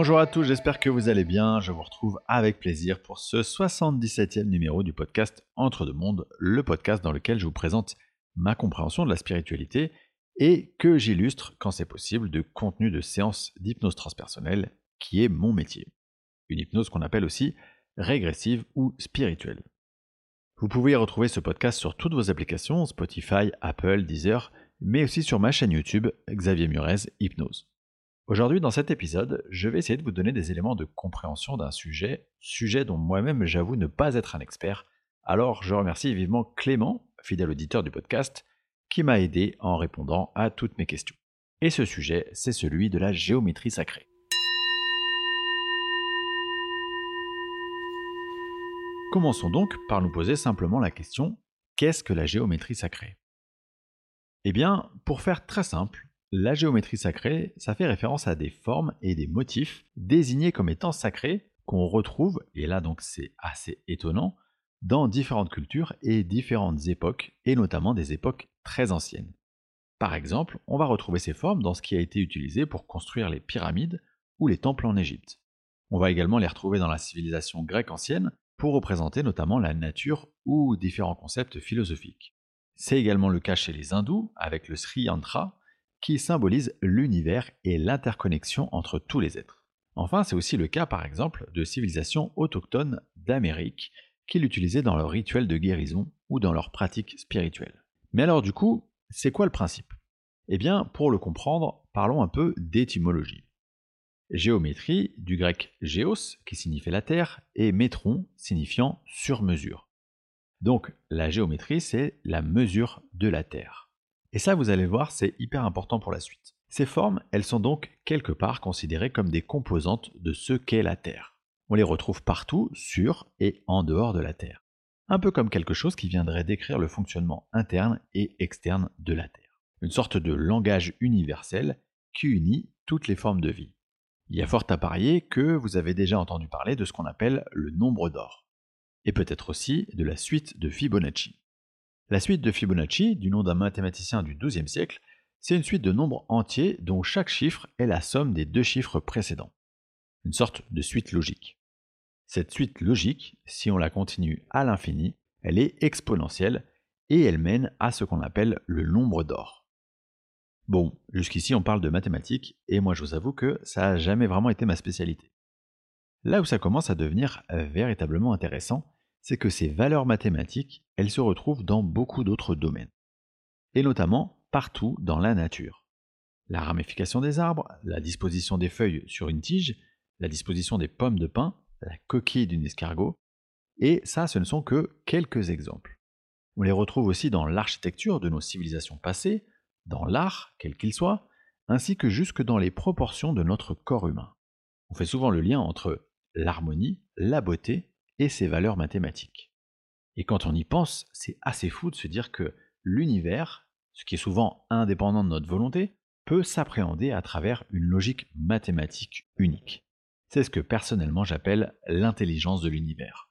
Bonjour à tous, j'espère que vous allez bien. Je vous retrouve avec plaisir pour ce 77e numéro du podcast Entre deux mondes, le podcast dans lequel je vous présente ma compréhension de la spiritualité et que j'illustre, quand c'est possible, de contenu de séances d'hypnose transpersonnelle, qui est mon métier. Une hypnose qu'on appelle aussi régressive ou spirituelle. Vous pouvez retrouver ce podcast sur toutes vos applications, Spotify, Apple, Deezer, mais aussi sur ma chaîne YouTube, Xavier Murez Hypnose. Aujourd'hui, dans cet épisode, je vais essayer de vous donner des éléments de compréhension d'un sujet, sujet dont moi-même j'avoue ne pas être un expert. Alors je remercie vivement Clément, fidèle auditeur du podcast, qui m'a aidé en répondant à toutes mes questions. Et ce sujet, c'est celui de la géométrie sacrée. Commençons donc par nous poser simplement la question qu'est-ce que la géométrie sacrée? Eh bien, pour faire très simple, la géométrie sacrée, ça fait référence à des formes et des motifs désignés comme étant sacrés qu'on retrouve, et là donc c'est assez étonnant, dans différentes cultures et différentes époques, et notamment des époques très anciennes. Par exemple, on va retrouver ces formes dans ce qui a été utilisé pour construire les pyramides ou les temples en Égypte. On va également les retrouver dans la civilisation grecque ancienne pour représenter notamment la nature ou différents concepts philosophiques. C'est également le cas chez les hindous avec le Sri Yantra qui symbolise l'univers et l'interconnexion entre tous les êtres. Enfin, c'est aussi le cas par exemple de civilisations autochtones d'Amérique qui l'utilisaient dans leur rituel de guérison ou dans leurs pratiques spirituelles. Mais alors du coup, c'est quoi le principe? Eh bien, pour le comprendre, parlons un peu d'étymologie. Géométrie, du grec géos, qui signifie la terre, et métron, signifiant sur mesure. Donc, la géométrie, c'est la mesure de la terre. Et ça, vous allez voir, c'est hyper important pour la suite. Ces formes, elles sont donc quelque part considérées comme des composantes de ce qu'est la Terre. On les retrouve partout, sur et en dehors de la Terre. Un peu comme quelque chose qui viendrait décrire le fonctionnement interne et externe de la Terre. Une sorte de langage universel qui unit toutes les formes de vie. Il y a fort à parier que vous avez déjà entendu parler de ce qu'on appelle le nombre d'or, et peut-être aussi de la suite de Fibonacci. La suite de Fibonacci, du nom d'un mathématicien du XIIe siècle, c'est une suite de nombres entiers dont chaque chiffre est la somme des deux chiffres précédents. Une sorte de suite logique. Cette suite logique, si on la continue à l'infini, elle est exponentielle et elle mène à ce qu'on appelle le nombre d'or. Bon, jusqu'ici on parle de mathématiques et moi je vous avoue que ça n'a jamais vraiment été ma spécialité. Là où ça commence à devenir véritablement intéressant, c'est que ces valeurs mathématiques, elles se retrouvent dans beaucoup d'autres domaines. Et notamment partout dans la nature. La ramification des arbres, la disposition des feuilles sur une tige, la disposition des pommes de pin, la coquille d'une escargot, et ça ce ne sont que quelques exemples. On les retrouve aussi dans l'architecture de nos civilisations passées, dans l'art, quel qu'il soit, ainsi que jusque dans les proportions de notre corps humain. On fait souvent le lien entre l'harmonie, la beauté et ses valeurs mathématiques. Et quand on y pense, c'est assez fou de se dire que l'univers, ce qui est souvent indépendant de notre volonté, peut s'appréhender à travers une logique mathématique unique. C'est ce que personnellement j'appelle l'intelligence de l'univers.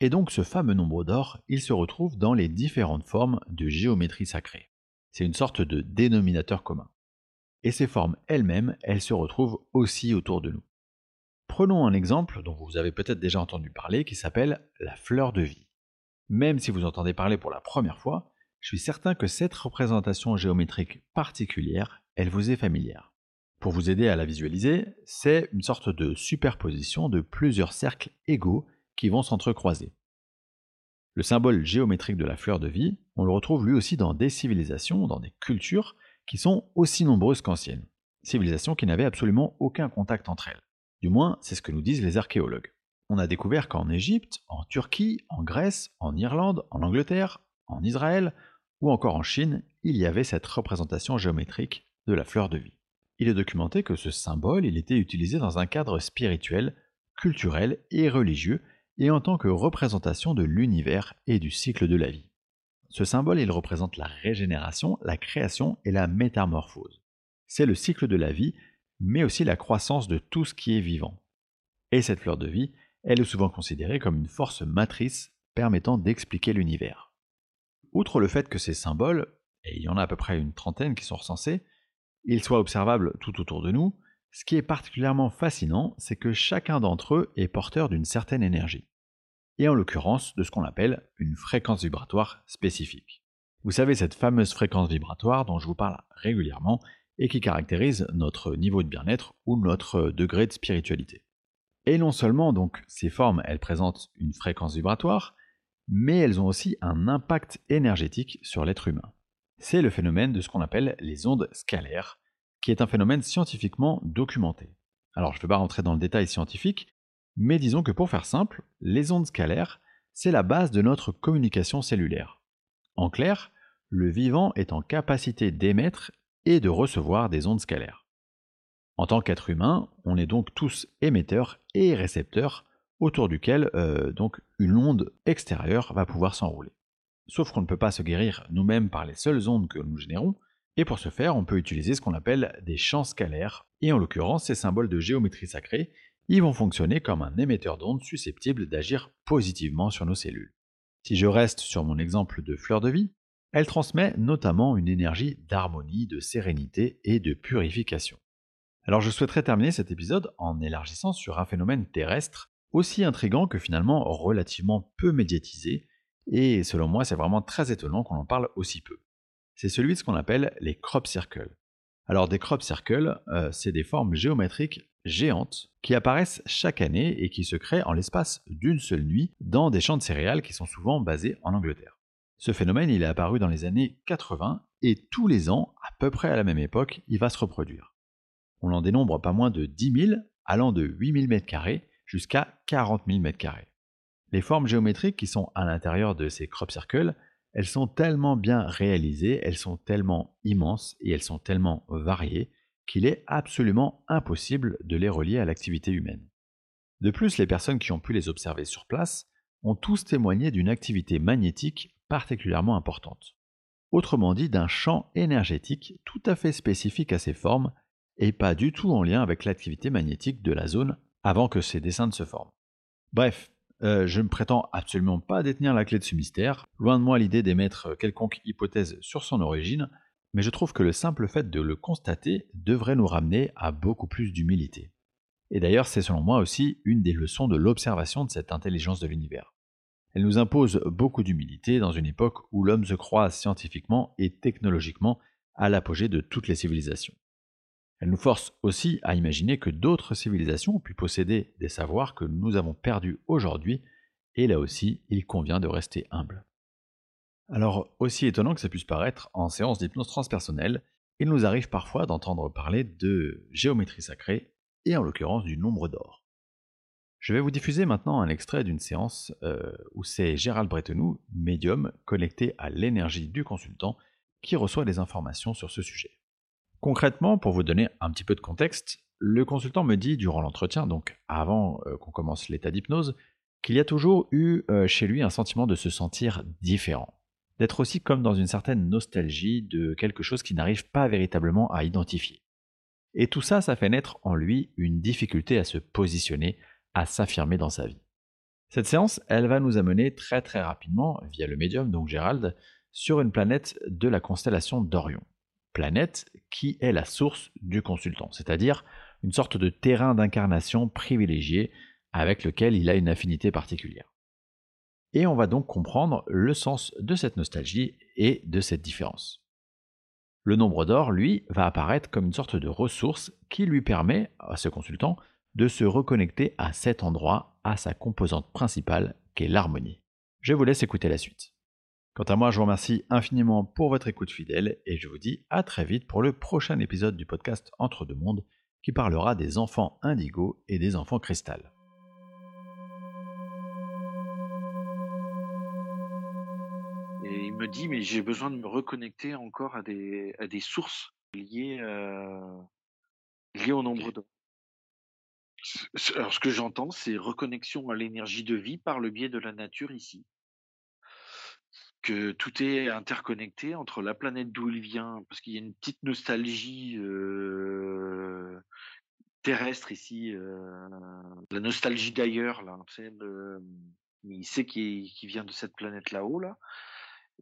Et donc ce fameux nombre d'or, il se retrouve dans les différentes formes de géométrie sacrée. C'est une sorte de dénominateur commun. Et ces formes elles-mêmes, elles se retrouvent aussi autour de nous. Prenons un exemple dont vous avez peut-être déjà entendu parler qui s'appelle la fleur de vie. Même si vous entendez parler pour la première fois, je suis certain que cette représentation géométrique particulière, elle vous est familière. Pour vous aider à la visualiser, c'est une sorte de superposition de plusieurs cercles égaux qui vont s'entrecroiser. Le symbole géométrique de la fleur de vie, on le retrouve lui aussi dans des civilisations, dans des cultures qui sont aussi nombreuses qu'anciennes. Civilisations qui n'avaient absolument aucun contact entre elles. Du moins, c'est ce que nous disent les archéologues. On a découvert qu'en Égypte, en Turquie, en Grèce, en Irlande, en Angleterre, en Israël ou encore en Chine, il y avait cette représentation géométrique de la fleur de vie. Il est documenté que ce symbole il était utilisé dans un cadre spirituel, culturel et religieux et en tant que représentation de l'univers et du cycle de la vie. Ce symbole il représente la régénération, la création et la métamorphose. C'est le cycle de la vie mais aussi la croissance de tout ce qui est vivant. Et cette fleur de vie, elle est souvent considérée comme une force matrice permettant d'expliquer l'univers. Outre le fait que ces symboles, et il y en a à peu près une trentaine qui sont recensés, ils soient observables tout autour de nous, Ce qui est particulièrement fascinant, c'est que chacun d'entre eux est porteur d'une certaine énergie, et en l'occurrence de ce qu'on appelle une fréquence vibratoire spécifique. Vous savez, cette fameuse fréquence vibratoire dont je vous parle régulièrement et qui caractérise notre niveau de bien-être ou notre degré de spiritualité. Et non seulement donc ces formes, elles présentent une fréquence vibratoire, mais elles ont aussi un impact énergétique sur l'être humain. C'est le phénomène de ce qu'on appelle les ondes scalaires, qui est un phénomène scientifiquement documenté. Alors je ne vais pas rentrer dans le détail scientifique, mais disons que pour faire simple, les ondes scalaires, c'est la base de notre communication cellulaire. En clair, le vivant est en capacité d'émettre et de recevoir des ondes scalaires. En tant qu'être humain, on est donc tous émetteurs et récepteurs autour duquel euh, donc une onde extérieure va pouvoir s'enrouler. Sauf qu'on ne peut pas se guérir nous-mêmes par les seules ondes que nous générons, et pour ce faire, on peut utiliser ce qu'on appelle des champs scalaires, et en l'occurrence, ces symboles de géométrie sacrée, ils vont fonctionner comme un émetteur d'ondes susceptible d'agir positivement sur nos cellules. Si je reste sur mon exemple de fleur de vie, elle transmet notamment une énergie d'harmonie, de sérénité et de purification. Alors je souhaiterais terminer cet épisode en élargissant sur un phénomène terrestre aussi intrigant que finalement relativement peu médiatisé, et selon moi c'est vraiment très étonnant qu'on en parle aussi peu. C'est celui de ce qu'on appelle les crop circles. Alors des crop circles, euh, c'est des formes géométriques géantes qui apparaissent chaque année et qui se créent en l'espace d'une seule nuit dans des champs de céréales qui sont souvent basés en Angleterre. Ce phénomène, est apparu dans les années 80 et tous les ans, à peu près à la même époque, il va se reproduire. On en dénombre pas moins de 10 000, allant de 8 000 m2 jusqu'à 40 000 m2. Les formes géométriques qui sont à l'intérieur de ces crop circles, elles sont tellement bien réalisées, elles sont tellement immenses et elles sont tellement variées qu'il est absolument impossible de les relier à l'activité humaine. De plus, les personnes qui ont pu les observer sur place ont tous témoigné d'une activité magnétique particulièrement importante. Autrement dit, d'un champ énergétique tout à fait spécifique à ces formes et pas du tout en lien avec l'activité magnétique de la zone avant que ces dessins ne se forment. Bref, euh, je ne prétends absolument pas détenir la clé de ce mystère, loin de moi l'idée d'émettre quelconque hypothèse sur son origine, mais je trouve que le simple fait de le constater devrait nous ramener à beaucoup plus d'humilité. Et d'ailleurs, c'est selon moi aussi une des leçons de l'observation de cette intelligence de l'univers. Elle nous impose beaucoup d'humilité dans une époque où l'homme se croit scientifiquement et technologiquement à l'apogée de toutes les civilisations. Elle nous force aussi à imaginer que d'autres civilisations ont pu posséder des savoirs que nous avons perdus aujourd'hui, et là aussi, il convient de rester humble. Alors, aussi étonnant que ça puisse paraître, en séance d'hypnose transpersonnelle, il nous arrive parfois d'entendre parler de géométrie sacrée, et en l'occurrence du nombre d'or. Je vais vous diffuser maintenant un extrait d'une séance euh, où c'est Gérald Bretenou, médium, connecté à l'énergie du consultant, qui reçoit des informations sur ce sujet. Concrètement, pour vous donner un petit peu de contexte, le consultant me dit durant l'entretien, donc avant euh, qu'on commence l'état d'hypnose, qu'il y a toujours eu euh, chez lui un sentiment de se sentir différent, d'être aussi comme dans une certaine nostalgie de quelque chose qui n'arrive pas véritablement à identifier. Et tout ça, ça fait naître en lui une difficulté à se positionner, à s'affirmer dans sa vie. Cette séance, elle va nous amener très très rapidement, via le médium, donc Gérald, sur une planète de la constellation d'Orion. Planète qui est la source du consultant, c'est-à-dire une sorte de terrain d'incarnation privilégié avec lequel il a une affinité particulière. Et on va donc comprendre le sens de cette nostalgie et de cette différence. Le nombre d'or, lui, va apparaître comme une sorte de ressource qui lui permet à ce consultant de se reconnecter à cet endroit, à sa composante principale, qu'est l'harmonie. Je vous laisse écouter la suite. Quant à moi, je vous remercie infiniment pour votre écoute fidèle et je vous dis à très vite pour le prochain épisode du podcast Entre deux mondes qui parlera des enfants indigo et des enfants cristal. Et il me dit, mais j'ai besoin de me reconnecter encore à des, à des sources liées, euh, liées au nombre d'or. Alors, ce que j'entends, c'est reconnexion à l'énergie de vie par le biais de la nature ici. Que tout est interconnecté entre la planète d'où il vient, parce qu'il y a une petite nostalgie euh, terrestre ici, euh, la nostalgie d'ailleurs, là, il sait qu'il vient de cette planète là-haut, là,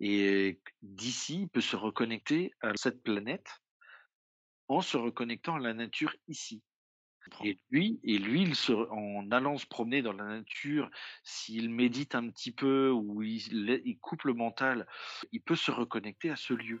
et d'ici, il peut se reconnecter à cette planète en se reconnectant à la nature ici. Et lui en allant se promener dans la nature, s'il médite un petit peu ou il il coupe le mental, il peut se reconnecter à ce lieu.